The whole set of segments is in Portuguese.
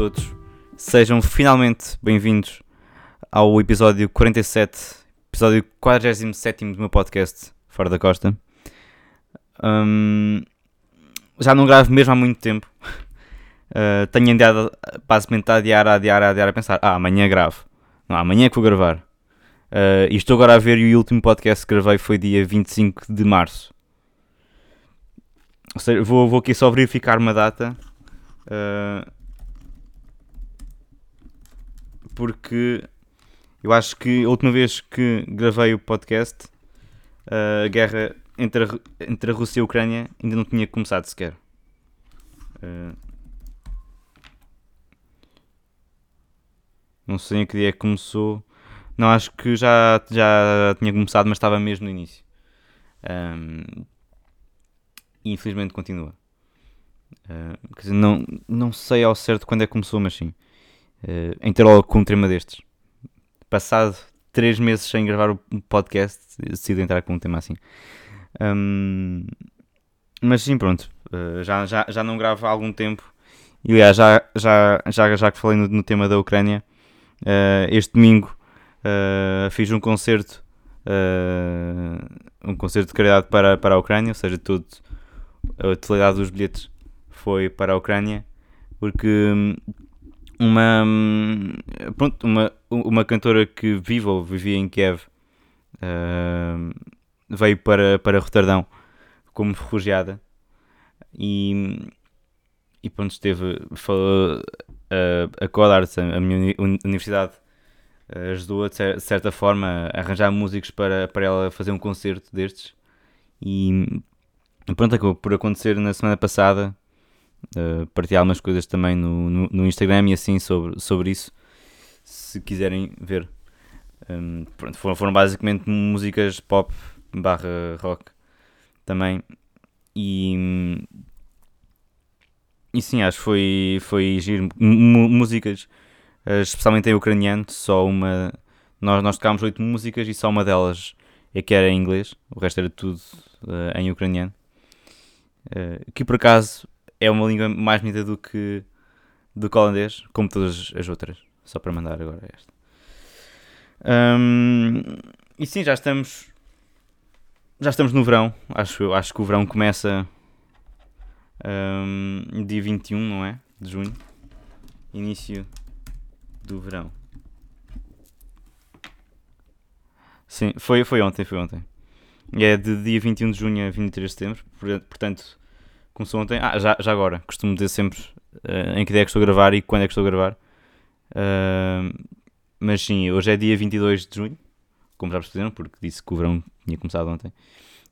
Todos, sejam finalmente bem-vindos ao episódio 47, episódio 47 do meu podcast Fora da Costa. Hum, já não gravo mesmo há muito tempo. Uh, tenho andado basicamente a adiar, a adiar, a adiar, a pensar: ah, amanhã gravo. Não, amanhã é que vou gravar. Uh, e estou agora a ver e o último podcast que gravei foi dia 25 de março. Ou seja, vou, vou aqui só verificar uma data. Uh, porque eu acho que a última vez que gravei o podcast, a guerra entre a, entre a Rússia e a Ucrânia ainda não tinha começado sequer. Uh, não sei em que dia é que começou. Não, acho que já, já tinha começado, mas estava mesmo no início. Um, infelizmente continua. Uh, quer dizer, não, não sei ao certo quando é que começou, mas sim. Uh, em logo com um tema destes. Passado 3 meses sem gravar o podcast, decido entrar com um tema assim. Um, mas sim, pronto. Uh, já, já, já não gravo há algum tempo. E aliás, já, já, já, já que falei no, no tema da Ucrânia, uh, este domingo fiz um concerto. um concerto de caridade para, para a Ucrânia, ou seja, tudo, a totalidade dos bilhetes foi para a Ucrânia, porque hum, uma, hum, pronto, uma, uma cantora que vive ou vivia em Kiev uh, veio para, para Roterdão como refugiada e, e pronto, esteve falou, a, a Codarts, a minha universidade, ajudou de certa forma a arranjar músicos para, para ela fazer um concerto destes e pronto, acabou por acontecer na semana passada uh, partilhar algumas coisas também no, no, no, Instagram e assim sobre, sobre isso se quiserem ver um, pronto, foram, foram basicamente músicas pop barra rock também. E, e sim, acho que foi, foi giro. músicas, eh, especialmente em ucraniano, só uma. Nós, nós tocámos oito músicas e só uma delas é que era em inglês, o resto era tudo uh, em ucraniano. Uh, que por acaso é uma língua mais bonita do que do que holandês, como todas as outras. Só para mandar agora esta. Um, e sim, já estamos já estamos no verão. Acho, acho que o verão começa um, dia 21, não é? De junho. Início do verão. Sim, foi, foi ontem, foi ontem. É de dia 21 de junho a 23 de setembro. Portanto, começou ontem. Ah, já, já agora. Costumo dizer sempre uh, em que dia é que estou a gravar e quando é que estou a gravar. Uh, mas sim, hoje é dia 22 de junho como já perceberam, porque disse que o verão tinha começado ontem.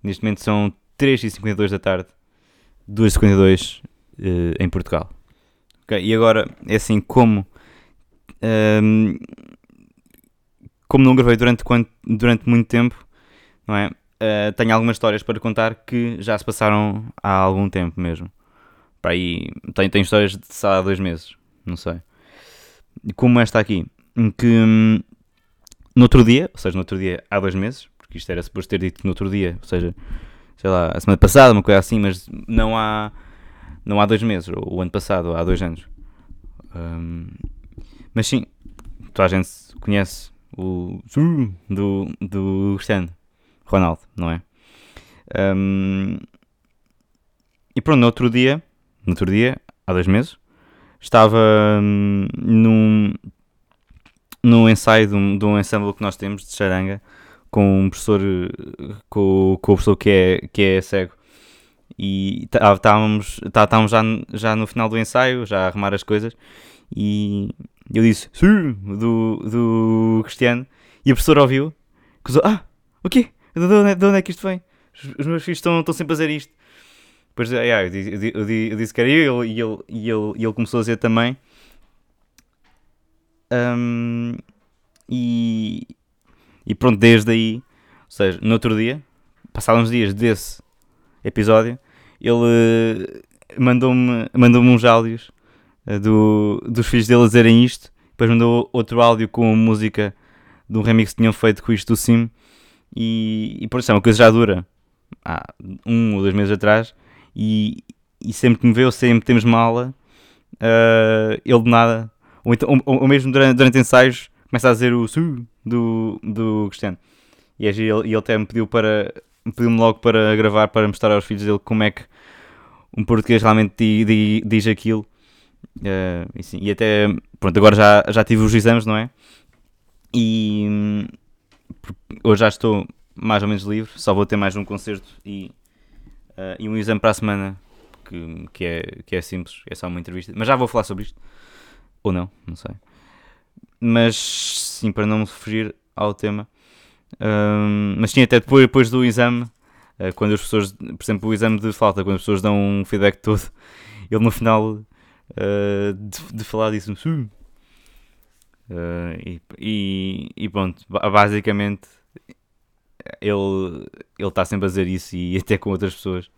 Neste momento são 3h52 da tarde, 2h52 uh, eh, em Portugal. Okay, e agora, é assim, como, um, como não gravei durante, durante muito tempo, não é? Uh, tenho algumas histórias para contar que já se passaram há algum tempo mesmo. Para aí, tenho, tenho histórias de há dois meses, não sei. Como esta aqui, que hum, no outro dia, ou seja, no outro dia há dois meses, porque isto era suposto ter dito no outro dia, ou seja, sei lá, a semana passada, uma coisa assim, mas não há, não há dois meses, ou o ano passado, ou há dois anos. Um, mas sim, toda a gente conhece o do, do Cristiano Ronaldo, não é? Um, e pronto, no outro dia, no outro dia, há dois meses, estava hum, num, no ensaio de um, de um ensemble que nós temos de charanga com um professor com, com o professor que é, que é cego e estávamos, estávamos já, já no final do ensaio, já a arrumar as coisas e eu disse sim, do, do Cristiano e a professora ouviu acusou, ah, o quê? De onde, é, de onde é que isto vem? Os meus filhos estão, estão sempre a dizer isto. Depois yeah, eu, disse, eu, eu, disse que era eu e ele, e ele, e ele começou a dizer também. Um, e, e pronto, desde aí, ou seja, no outro dia, passados uns dias desse episódio, ele mandou-me mandou uns áudios uh, do, dos filhos dele a dizerem isto, depois mandou outro áudio com música de um remix que tinham feito com isto do Sim, e, e por isso é uma coisa já dura há um ou dois meses atrás, e, e sempre que me vê, eu sempre temos uma aula uh, ele de nada, ou, então, ou, ou mesmo durante, durante ensaios, começa a dizer o su do, do Cristiano. E ele, ele até me pediu para pediu-me logo para gravar para mostrar aos filhos dele como é que um português realmente diz, diz aquilo. Uh, e, sim, e, até, pronto, agora já, já tive os exames, não é? E hoje já estou mais ou menos livre, só vou ter mais um concerto e, uh, e um exame para a semana que, que, é, que é simples, é só uma entrevista. Mas já vou falar sobre isto. Ou não, não sei. Mas sim, para não me fugir ao tema. Um, mas sim, até depois, depois do exame, uh, quando as pessoas, por exemplo, o exame de falta, quando as pessoas dão um feedback todo, ele no final uh, de, de, falar disse-me. Uh, e, e, pronto, basicamente ele está sempre a dizer isso e até com outras pessoas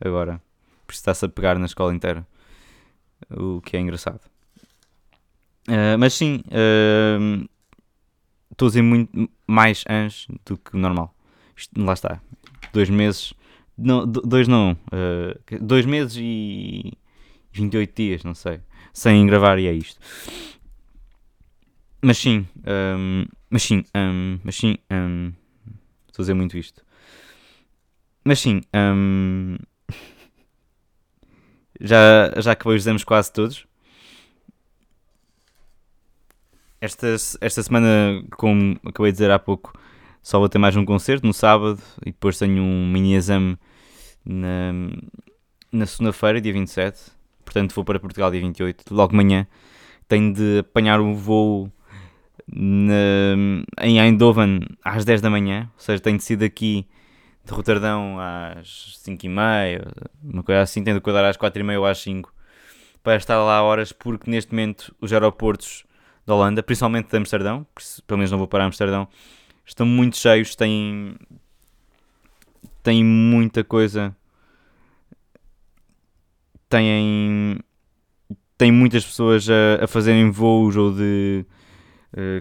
agora. Por está-se a pegar na escola inteira. O que é engraçado. Uh, mas sim, uh, estou a dizer muito mais anos do que normal. Isto, lá está. Dois meses. Não, dois não. Uh, dois meses e 28 dias, não sei. Sem gravar e é isto. Mas sim. Um, mas sim. Um, mas sim. Um, estou a dizer muito isto. Mas sim. Um, já, já acabei os exames quase todos. Esta, esta semana, como acabei de dizer há pouco, só vou ter mais um concerto no sábado e depois tenho um mini exame na, na segunda-feira, dia 27. Portanto, vou para Portugal dia 28, logo de manhã. Tenho de apanhar um voo na, em Eindhoven às 10 da manhã, ou seja, tenho de sair daqui de Roterdão às 5 e meia, uma coisa assim, tenho de acordar às 4 e meia ou às 5 para estar lá horas, porque neste momento os aeroportos da Holanda, principalmente de Amsterdão, pelo menos não vou para Amsterdão, estão muito cheios, têm, têm muita coisa, têm, têm muitas pessoas a, a fazerem voos ou de,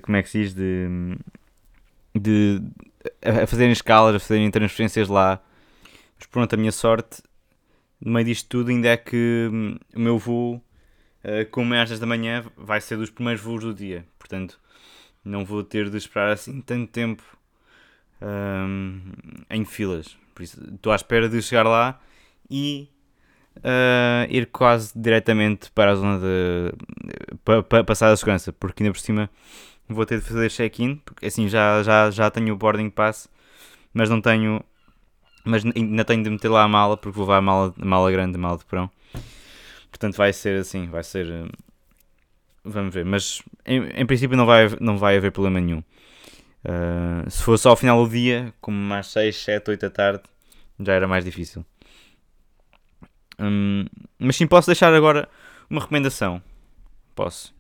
como é que se diz, de, de a fazerem escalas, a fazerem transferências lá. Mas pronto, a minha sorte no meio disto tudo ainda é que hum, o meu voo eh, como é às 10 da manhã, vai ser dos primeiros voos do dia. Portanto, não vou ter de esperar assim tanto tempo um, em filas. Por isso, estou à espera de chegar lá e uh, ir quase diretamente para a zona de. para, para passar a segurança, porque ainda por cima vou ter de fazer check-in, porque assim já, já, já tenho o boarding pass, mas não tenho. Mas ainda tenho de meter lá a mala, porque vou levar a mala, a mala grande, a mala de perão. Portanto, vai ser assim, vai ser. Eh, vamos ver, mas em, em princípio não vai, não vai haver problema nenhum. Uh, se fosse ao final do dia, como mais 6, 7, 8 da tarde, já era mais difícil. Um, mas sim, posso deixar agora uma recomendação. Posso.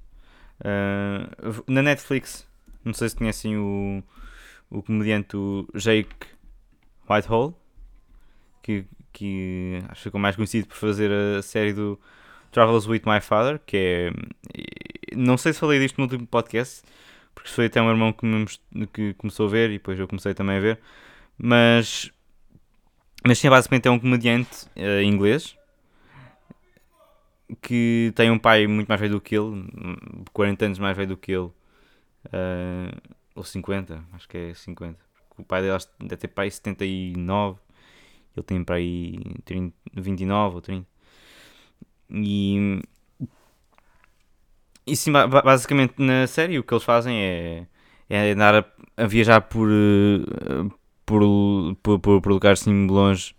Uh, na Netflix, não sei se conhecem o, o comediante Jake Whitehall, que, que acho que ficou mais conhecido por fazer a série do Travels with My Father, que é. Não sei se falei disto no último podcast, porque foi até um irmão que, me, que começou a ver e depois eu comecei também a ver. Mas. Mas sim, basicamente é um comediante uh, inglês que tem um pai muito mais velho do que ele, 40 anos mais velho do que ele, uh, ou 50, acho que é 50. O pai dele deve ter pai 79, ele tem para aí 30, 29 ou 30. E, e sim, basicamente na série o que eles fazem é, é andar a, a viajar por, eh, por, por, por, por lugares assim longe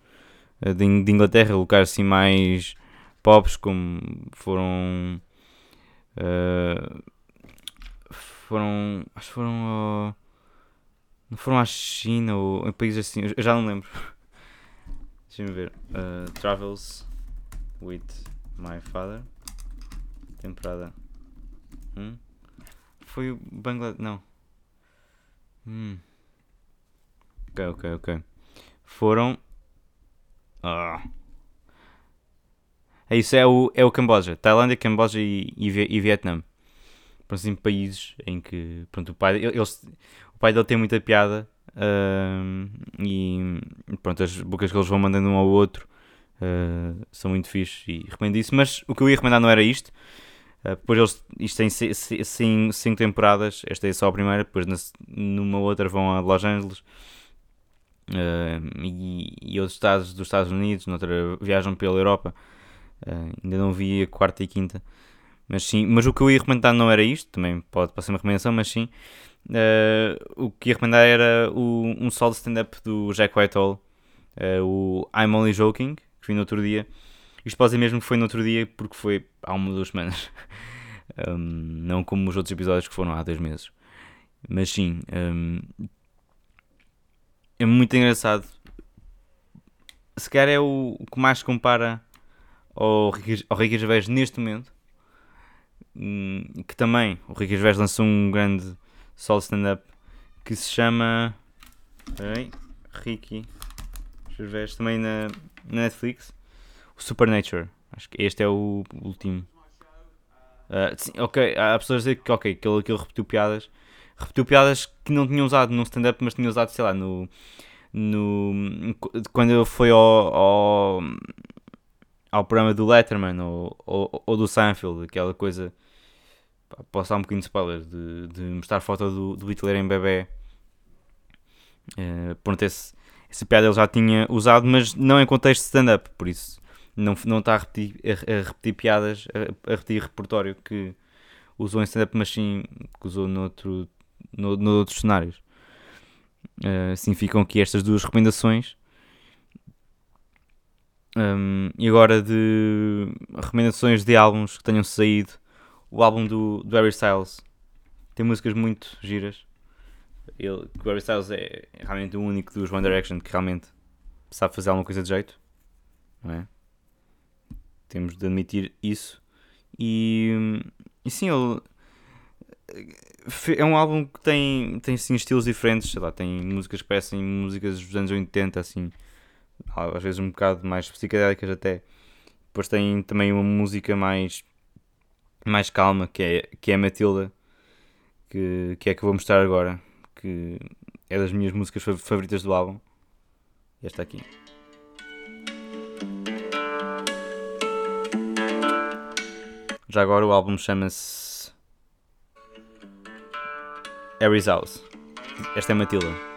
eh, de, de, Inglaterra, lugares assim mais pobres como foram. Uh, foram. Acho que foram. Uh, não foram à China ou em países assim, eu já não lembro. Deixa-me ver. Uh, travels with My Father. Temporada 1. Foi o Bangladesh. Não. Hum. Ok, ok, ok. Foram. Ah. É isso, é o, é o Camboja. Tailândia, Camboja e, e, e Vietnã. Por assim, países em que. Pronto, o pai, o pai dele tem muita piada. Uh, e pronto, as bocas que eles vão mandando um ao outro Uh, são muito fixes e recomendo isso. Mas o que eu ia recomendar não era isto. Uh, depois eles, isto tem 5 temporadas. Esta é só a primeira. Depois na, numa outra vão a Los Angeles uh, e, e, outros estados dos Estados Unidos. Noutra viajam pela Europa. Ainda não vi a quarta e quinta. Mas sim, mas o que eu ia recomendar não era isto. Também pode, pode ser uma recomendação, mas sim. o que ia recomendar era o, um solo stand-up do Jack Whitehall. o I'm Only Joking que vi no outro dia. Isto pode dizer mesmo que foi no outro dia porque foi há uma ou duas semanas. um, não como os outros episódios que foram há dois meses. Mas sim, um, é muito engraçado. Se calhar é o, o que mais compara ao Ricky, ao Ricky Gervais neste momento. Um, que também, o Ricky Gervais lançou um grande solo stand-up que se chama... Peraí, Ricky Gervais, também na, na Netflix, o Supernature. Acho que este é o último. Uh, sim, ok, há pessoas a dizer que, ok, que ele, que ele repetiu piadas. Repetiu piadas que não tinha usado no stand-up, mas tinha usado, sei lá, no. no quando ele foi ao, ao, ao programa do Letterman ou, ou, ou, do Seinfeld, aquela coisa. Posso dar um bocadinho de spoiler de, de mostrar foto do, do Hitler em bebê. Uh, pronto, esse, essa piada ele já tinha usado, mas não em contexto de stand-up, por isso não, não está a repetir, a, a repetir piadas, a, a, repetir repertório que usou em stand-up, mas sim que usou noutro, no, no outros cenários. Uh, significam aqui estas duas recomendações. Um, e agora de recomendações de álbuns que tenham saído. O álbum do, do Harry Styles tem músicas muito giras. Ele, o Harry Styles é realmente o único dos One Direction que realmente sabe fazer alguma coisa de jeito, não é? Temos de admitir isso. E, e sim, ele é um álbum que tem, tem assim, estilos diferentes, sei lá, tem músicas que parecem músicas dos anos 80, assim, às vezes um bocado mais psicodélicas até. Depois tem também uma música mais, mais calma, que é, que é a Matilda, que, que é que eu vou mostrar agora que é das minhas músicas favoritas do álbum. Esta aqui. Já agora o álbum chama-se Harry's House. Esta é Matilda.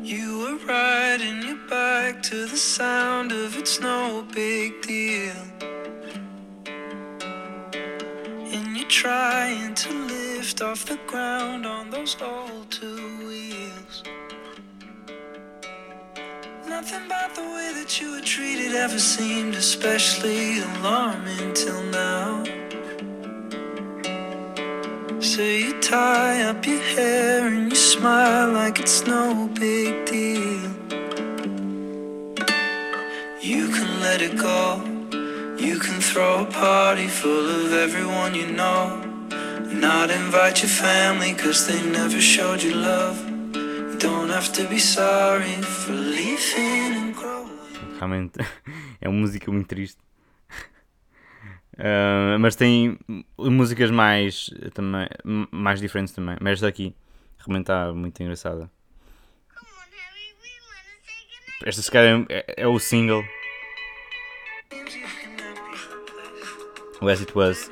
You were riding your bike to the sound of it's no big deal. And you're trying to lift off the ground on those old two wheels. Nothing about the way that you were treated ever seemed especially alarming till now. So you tie up your hair and you smile like it's no big deal. You can let it go. You can throw a party full of everyone you know. Not invite your family cause they never showed you love. Don't have to be sorry for leaving and growing. Realmente é uma música muito triste. Uh, mas tem músicas mais, também, mais diferentes também. Mas esta aqui realmente está muito engraçada. Esta se calhar é, é o single o As It Was.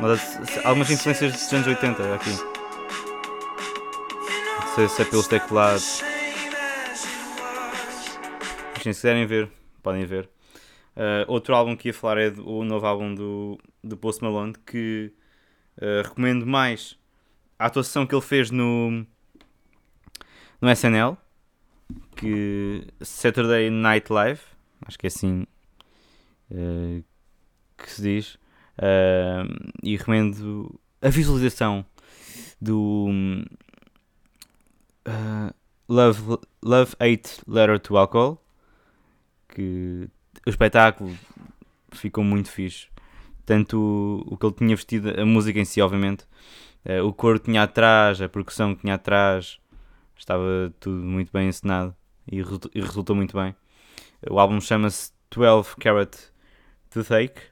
Mas, algumas influências dos anos 80 aqui. Não sei se é pelos teclados. Se quiserem ver, podem ver. Uh, outro álbum que ia falar é do, o novo álbum do, do Post Malone que uh, recomendo mais a atuação que ele fez no, no SNL que Saturday Night Live, acho que é assim uh, que se diz, e recomendo a visualização do Love, Love Hate Letter to Alcohol, que o espetáculo ficou muito fixe. Tanto o, o que ele tinha vestido, a música em si, obviamente, o coro tinha atrás, a percussão que tinha atrás, estava tudo muito bem encenado e, e resultou muito bem. O álbum chama-se 12 Carat Toothache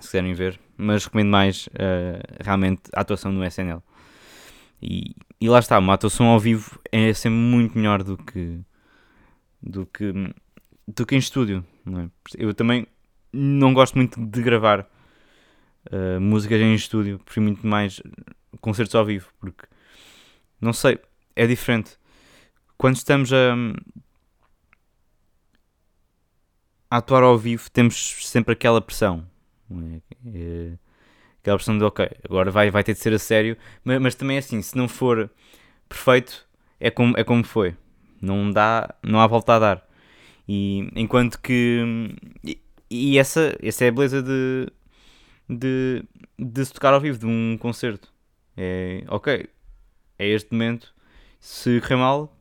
se quiserem ver, mas recomendo mais uh, realmente a atuação no SNL. E, e lá está, uma atuação ao vivo é sempre muito melhor do que do que do que em estúdio. É? Eu também não gosto muito de gravar uh, músicas em estúdio, prefiro muito mais concertos ao vivo, porque não sei, é diferente. Quando estamos a, a atuar ao vivo, temos sempre aquela pressão. É? É, aquela pressão de, ok, agora vai, vai ter de ser a sério, mas, mas também é assim, se não for perfeito, é como, é como foi. Não dá, não há volta a dar. E enquanto que. E, e essa, essa é a beleza de, de, de se tocar ao vivo, de um concerto. É, ok, é este momento. Se correr mal,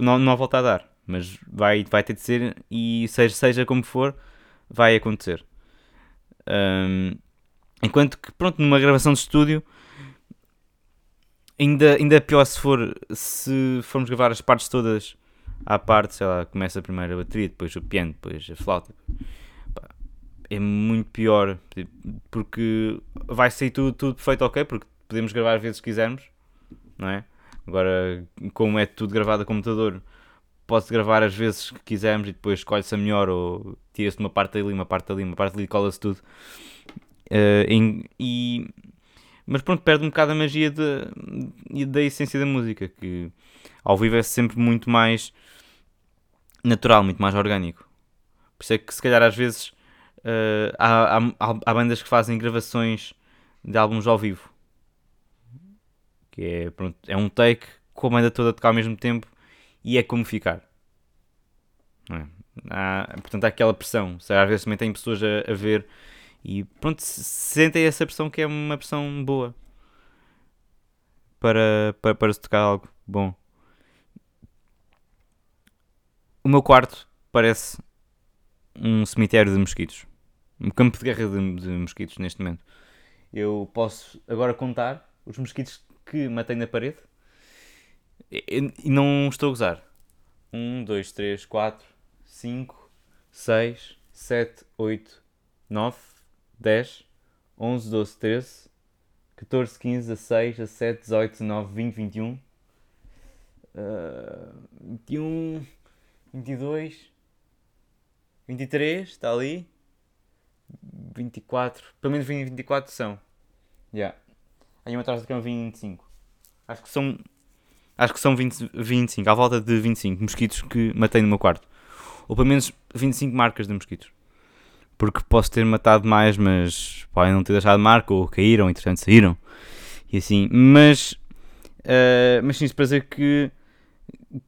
não, não volta a dar. Mas vai, vai ter de ser, e seja, seja como for, vai acontecer. Um, enquanto que, pronto, numa gravação de estúdio, ainda, ainda é pior se for se formos gravar as partes todas à parte, sei lá, começa primeiro a bateria, depois o piano, depois a flauta. É muito pior, porque vai sair tudo, tudo perfeito, ok, porque podemos gravar às vezes que quisermos, não é? Agora, como é tudo gravado a computador, pode-se gravar às vezes que quisermos e depois escolhe-se a melhor ou tira-se uma parte ali, uma parte ali, uma parte ali, cola-se tudo. Uh, em, e, mas pronto, perde um bocado a magia de, da essência da música, que ao vivo é sempre muito mais natural, muito mais orgânico. Por isso é que se calhar às vezes uh, há, há, há bandas que fazem gravações de álbuns ao vivo que é, pronto, é um take com a banda toda a tocar ao mesmo tempo e é como ficar. É? Há, portanto, há aquela pressão. Às vezes também tem pessoas a, a ver e pronto, sentem essa pressão que é uma pressão boa para, para, para se tocar algo bom. O meu quarto parece um cemitério de mosquitos. Um campo de guerra de, de mosquitos neste momento. Eu posso agora contar os mosquitos que matei na parede e, não estou a gozar. 1, 2, 3, 4, 5, 6, 7, 8, 9, 10, 11, 12, 13, 14, 15, 16, 17, 18, 19, 20, 21, uh, 21, 22, 23, está ali. 24, pelo menos 24 são. Já. Yeah. Aí uma atrás do cama 25. Acho que são. Acho que são 20, 25, à volta de 25 mosquitos que matei no meu quarto. Ou pelo menos 25 marcas de mosquitos. Porque posso ter matado mais, mas podem não ter deixado marca, ou caíram, entretanto saíram. E assim. Mas. Uh, mas sim, para dizer que.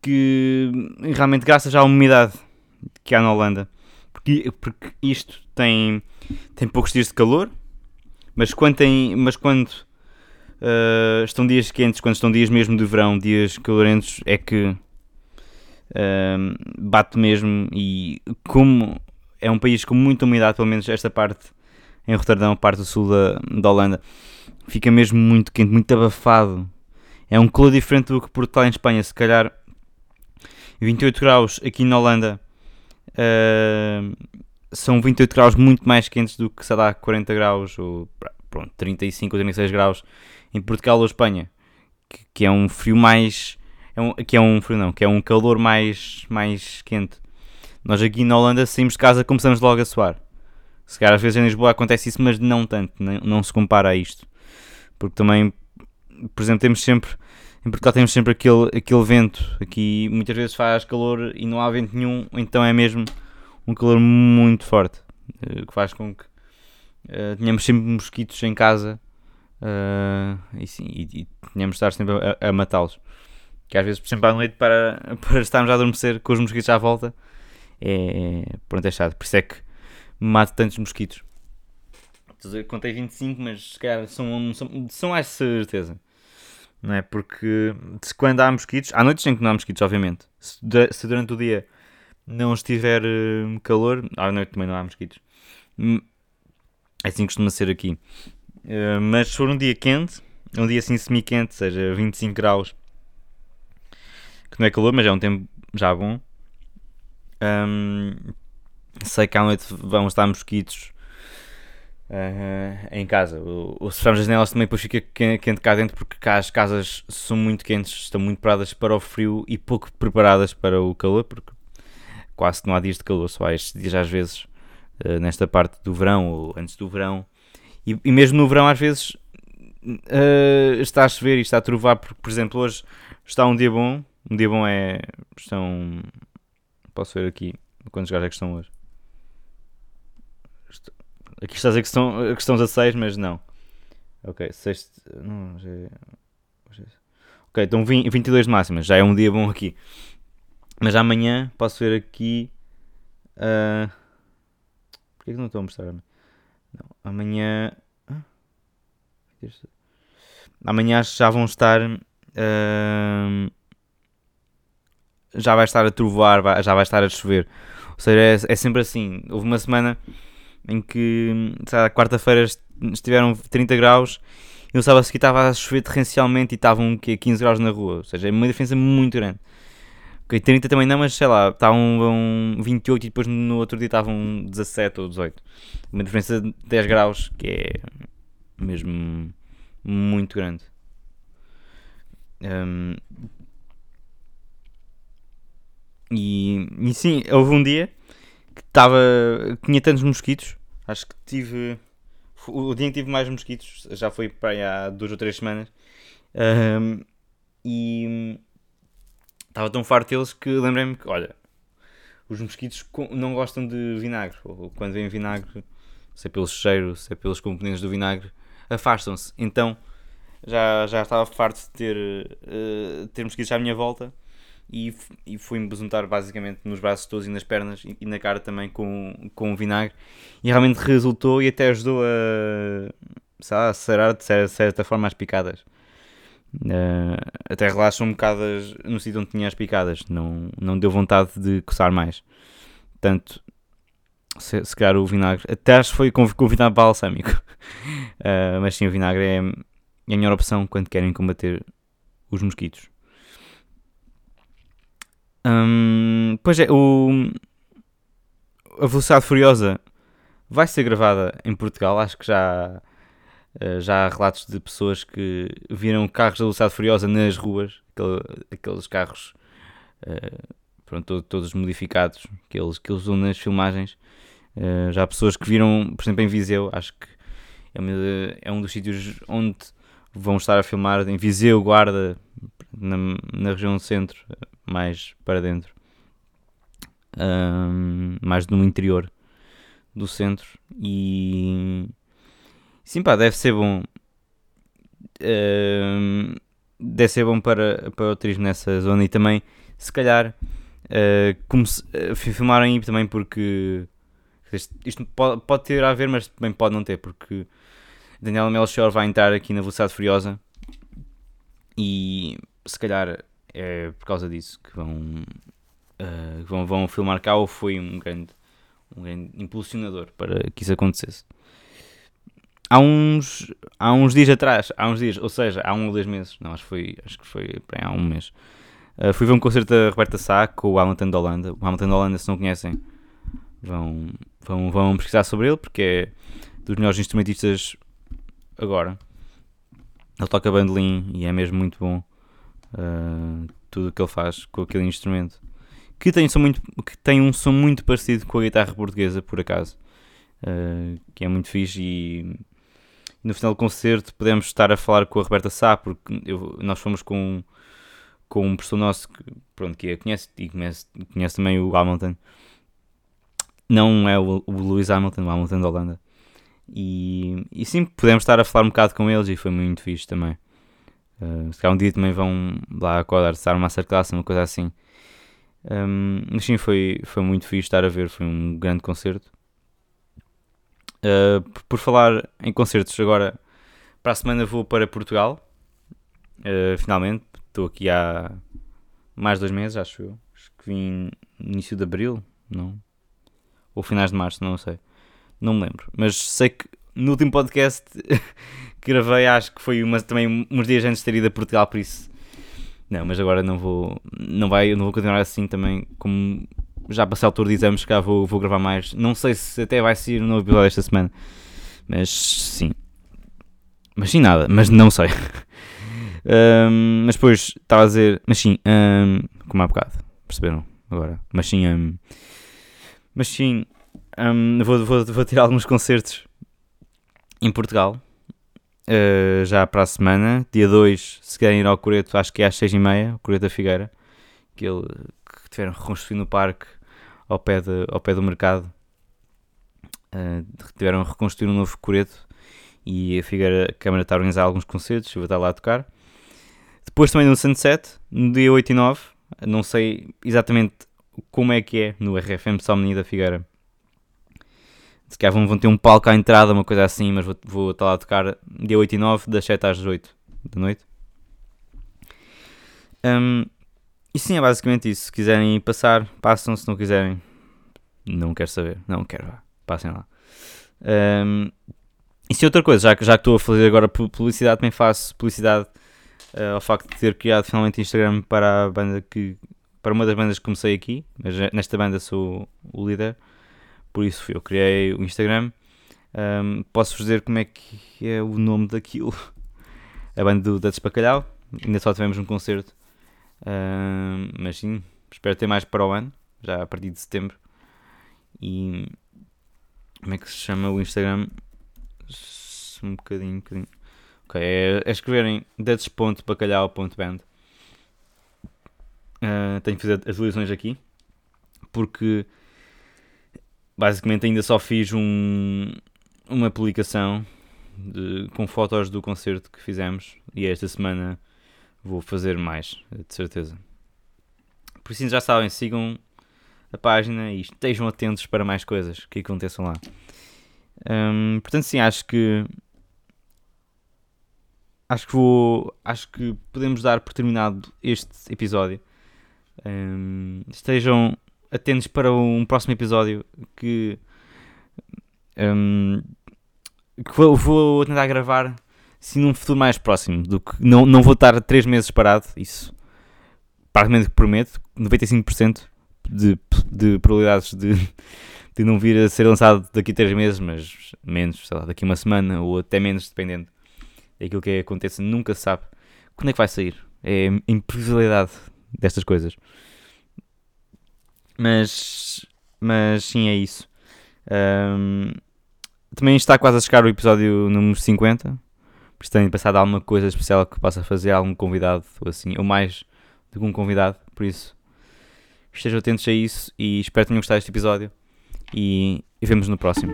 Que realmente, graças à umidade que há na Holanda, porque, porque isto tem, tem poucos dias de calor, mas quando, tem, mas quando uh, estão dias quentes, quando estão dias mesmo de verão, dias calorentos, é que uh, bate mesmo. E como é um país com muita umidade, pelo menos esta parte em Roterdão, parte do sul da, da Holanda, fica mesmo muito quente, muito abafado. É um calor diferente do que Portugal em Espanha, se calhar 28 graus aqui na Holanda. Uh, são 28 graus muito mais quentes do que, sei lá, 40 graus ou pronto, 35 ou 36 graus em Portugal ou Espanha, que, que, é um frio mais. É um, que é um frio não, que é um calor mais, mais quente. Nós aqui na Holanda saímos de casa começamos logo a suar. Se calhar às vezes em Lisboa acontece isso, mas não tanto, não, não se compara a isto. Porque também, por exemplo, temos sempre. Em Portugal temos sempre aquele, aquele vento. Aqui muitas vezes faz calor e não há vento nenhum, então é mesmo um calor muito forte. Eh, que faz com que uh, tenhamos sempre mosquitos em casa Uh, e, sim, e, e tínhamos de estar sempre a, a matá-los. Que às vezes, por exemplo, à noite, para, para estarmos a adormecer com os mosquitos à volta, é, pronto, é chato. Por isso é que mato tantos mosquitos. Contei 25, mas se calhar são, são, são certeza. Não é? Porque se quando há mosquitos, há noites em que não há mosquitos, obviamente. Se, se durante o dia não estiver uh, calor, à noite também não há mosquitos. Hum, é assim que costuma ser aqui. Eh, mas se for um dia quente, um dia assim semi-quente, seja 25 graus, que não é calor, mas é um tempo já bom. Um, sei que à noite vão estar mosquitos uh, em casa. O, o, se fecharmos as janelas também depois fica quente cá dentro porque cá as casas são muito quentes, estão muito preparadas para o frio e pouco preparadas para o calor, porque quase não há dias de calor, só há estes dias às vezes uh, nesta parte do verão ou antes do verão. E, e mesmo no verão às vezes uh, está a chover e está a trovar, porque por exemplo hoje está um dia bom, um dia bom é. Estão. Posso ver aqui quantos gajos é que estão hoje. Aqui está a dizer que estão, que estão 16, mas não. Ok, sexto. Não, já é, é Ok, então 20, 22 de máxima, já é um dia bom aqui. Mas amanhã posso ver aqui. Uh... Porquê que não estou a mostrar? Não, amanhã. Amanhã já vão estar. Uh... Já vai estar a trovoar, já vai estar a chover. Ou seja, é, é sempre assim. Houve uma semana em que, quarta-feira estiveram 30 graus e no sábado seguir estava a chover torrencialmente e estavam 15 graus na rua. Ou seja, é uma diferença muito grande. Ok, 30 também não, mas sei lá, estavam 28 e depois no outro dia estavam 17 ou 18. Uma diferença de 10 graus que é mesmo muito grande. Um, e, e sim, houve um dia que estava. tinha tantos mosquitos. Acho que tive. O dia em que tive mais mosquitos já foi para aí há duas ou três semanas. Um, e estava tão farto deles que lembrei-me que, olha, os mosquitos não gostam de vinagre. Quando vem vinagre, se é pelo cheiro, se é pelos componentes do vinagre, afastam-se. Então já, já estava farto de ter, uh, ter mosquitos à minha volta e, e fui-me besuntar basicamente nos braços todos e nas pernas e, e, na cara também com, com vinagre e realmente resultou e até ajudou a, a sarar de certa forma as picadas. Uh, até relaxam um bocado no sítio onde tinha as picadas, não, não deu vontade de coçar mais. Portanto, se, se calhar o vinagre, até acho que foi vinagre balsâmico, uh, mas sim, o vinagre é, é a melhor opção quando querem combater os mosquitos. Pois é, o, a Velocidade Furiosa vai ser gravada em Portugal. Acho que já, eh, já há relatos de pessoas que viram carros da Velocidade Furiosa nas ruas, aquele, aqueles carros uh, pronto, todos modificados que eles, que eles usam nas filmagens. Uh, já há pessoas que viram, por exemplo, em Viseu, acho que é, é um dos sítios onde vão estar a filmar, em Viseu, Guarda, na, na região centro, mais para dentro, um, mais no interior do centro. E sim, pá, deve ser bom. Um, deve ser bom para, para o turismo nessa zona e também, se calhar, uh, como se, uh, filmaram aí também porque isto pode, pode ter a ver, mas também pode não ter, porque Daniela Melchior vai entrar aqui na Velocidade Furiosa e se calhar é por causa disso que vão, uh, vão, vão filmar cá ou foi um grande, um grande impulsionador para que isso acontecesse. Há uns, há uns dias atrás, há uns dias, ou seja, há um ou dois meses, não, acho que foi, acho que foi há um mês, uh, fui ver um concerto da Roberta Sá com o Hamilton da Holanda. O Hamilton da Holanda, se não conhecem, vão, vão, vão pesquisar sobre ele porque é dos melhores instrumentistas agora. Ele toca bandolim e é mesmo muito bom uh, tudo o que ele faz com aquele instrumento. Que tem, som muito, que tem um som muito parecido com a guitarra portuguesa, por acaso. Uh, que é muito fixe e no final do concerto podemos estar a falar com a Roberta Sá, porque eu, nós fomos com, com um professor nosso que, pronto, que a conhece e conhece, conhece também o Hamilton. Não é o, o Lewis Hamilton, o Hamilton da Holanda. E, e sim, podemos estar a falar um bocado com eles e foi muito fixe também. Uh, se calhar um dia também vão lá acordar, estar uma masterclass, uma coisa assim. Um, mas sim, foi, foi muito fixe estar a ver, foi um grande concerto. Uh, por, falar em concertos, agora para a semana vou para Portugal. Uh, finalmente, estou aqui há mais dois meses, acho eu. Acho que vim início de abril, não? Ou finais de março, não sei. Não me lembro. Mas sei que no último podcast gravei, acho que foi uma, também uns dias antes de ter ido a Portugal, por isso. Não, mas agora não vou. Não, vai, não vou continuar assim também. Como já passei a altura de exames, cá vou, vou gravar mais. Não sei se até vai ser um novo episódio esta semana. Mas sim. Mas sim, nada. Mas não sei. um, mas depois estava a dizer. Mas sim, um, como há bocado. Perceberam? Agora. Mas sim. Um, mas sim. vou, vou, vou tirar alguns concertos em Portugal. Uh, já para a semana. Dia 2, se querem ir ao Coreto, acho que é às 6h30. O Coreto da Figueira. Que, ele, que tiveram reconstruído no parque ao pé, de, ao pé do mercado. Uh, tiveram a reconstruir um novo coreto e a Figueira a Câmara está a organizar alguns concertos, eu vou estar lá a tocar. Depois também no Sunset, no dia 8 e 9, não sei exatamente como é que é no RFM Salmini da Figueira. Se calhar vão, vão ter um palco à entrada, uma coisa assim, mas vou, vou estar lá a tocar dia 8 e 9, das 7 às 8 da noite. Um, e sim, é basicamente isso. Se quiserem passar, passam. Se não quiserem, não quero saber. Não quero, vá. Passem lá. Um, e se outra coisa, já que, já que estou a fazer agora publicidade, também faço publicidade uh, ao facto de ter criado finalmente Instagram para a banda que. para uma das bandas que comecei aqui, mas nesta banda sou o líder, por isso eu criei o Instagram. Um, posso dizer como é que é o nome daquilo. A banda do Dutch Bacalhau. Ainda só tivemos um concerto Uh, mas sim, espero ter mais para o ano, já a partir de setembro. E como é que se chama o Instagram? Um bocadinho, um bocadinho. Ok, é, é escreverem dedes.bacalhau.band. Uh, tenho que fazer as lições aqui porque basicamente ainda só fiz um, uma publicação de, com fotos do concerto que fizemos e esta semana vou fazer mais, de certeza. Por isso já sabem, sigam a página e estejam atentos para mais coisas que aconteçam lá. Um, portanto, sim, acho que acho que vou acho que podemos dar por terminado este episódio. Um, estejam atentos para um próximo episódio que, um, que vou, vou tentar gravar sim num futuro mais próximo do que não, não vou estar 3 meses parado, isso praticamente prometo, 95% de, de probabilidades de, de não vir a ser lançado daqui a 3 meses, mas menos, sei lá, daqui uma semana ou até menos, dependendo daquilo que aconteça, nunca se sabe quando é que vai sair. É a imprevisibilidade destas coisas. Mas, mas sim, é isso. Um, também está quase a chegar o episódio número 50 se têm pensado alguma coisa especial que possa fazer algum convidado ou assim, ou mais de um convidado, por isso estejam atentos a isso e espero que tenham gostado deste episódio e, e vemos no próximo.